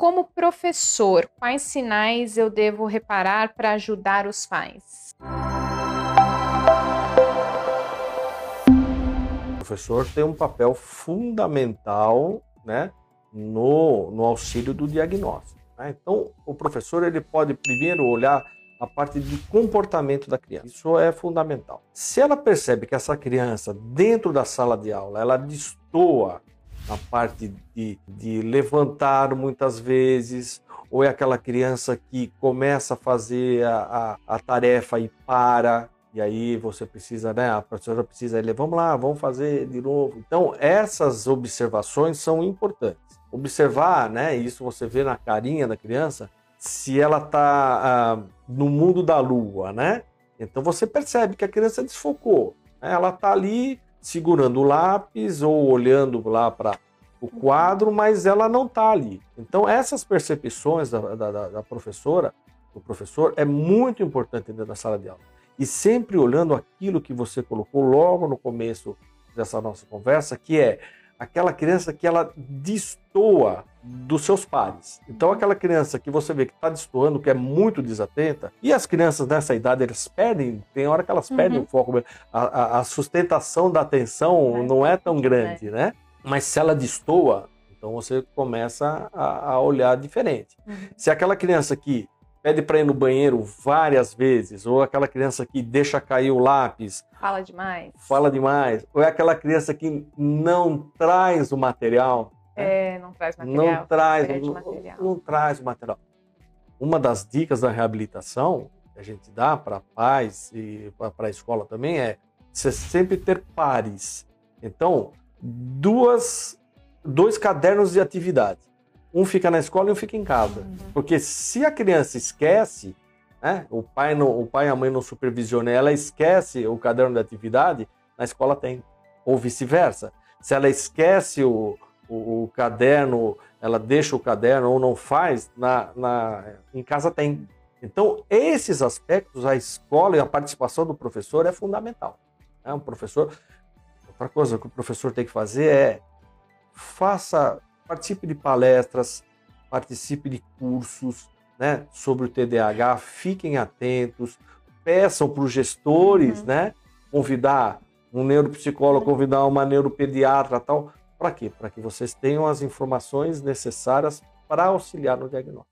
como professor, quais sinais eu devo reparar para ajudar os pais? O professor tem um papel fundamental né, no, no auxílio do diagnóstico. Né? Então, o professor ele pode primeiro olhar a parte de comportamento da criança. Isso é fundamental. Se ela percebe que essa criança, dentro da sala de aula, ela destoa a parte de, de levantar muitas vezes, ou é aquela criança que começa a fazer a, a, a tarefa e para, e aí você precisa, né? A professora precisa, ele, vamos lá, vamos fazer de novo. Então, essas observações são importantes. Observar, né? Isso você vê na carinha da criança, se ela está ah, no mundo da lua, né? Então você percebe que a criança desfocou. Né? Ela está ali segurando o lápis ou olhando lá para o quadro, mas ela não está ali. Então, essas percepções da, da, da, professora, do professor, é muito importante dentro da sala de aula. E sempre olhando aquilo que você colocou logo no começo dessa nossa conversa, que é aquela criança que ela destoa dos seus pares. Então, aquela criança que você vê que está destoando, que é muito desatenta, e as crianças nessa idade, eles perdem, tem hora que elas uhum. perdem o foco, a, a, sustentação da atenção é, não é tão grande, é. né? Mas se ela destoa, então você começa a, a olhar diferente. Uhum. Se aquela criança que pede para ir no banheiro várias vezes, ou aquela criança que deixa cair o lápis. Fala demais. Fala demais. Ou é aquela criança que não traz o material. Né? É, não traz material. Não traz, não, material. não traz o material. Uma das dicas da reabilitação que a gente dá para pais e para a escola também é você sempre ter pares. Então, duas, dois cadernos de atividade um fica na escola e um fica em casa. Uhum. Porque se a criança esquece, né, o, pai não, o pai e a mãe não supervisionam, ela esquece o caderno de atividade, na escola tem. Ou vice-versa. Se ela esquece o, o, o, caderno, ela deixa o caderno ou não faz, na, na, em casa tem. Então, esses aspectos, a escola e a participação do professor é fundamental. Né? Um professor, outra coisa que o professor tem que fazer é faça participe de palestras, participe de cursos né, sobre o TDAH, fiquem atentos, peçam para os gestores uhum. né, convidar um neuropsicólogo, convidar uma neuropediatra tal. Para quê? Para que vocês tenham as informações necessárias para auxiliar no diagnóstico.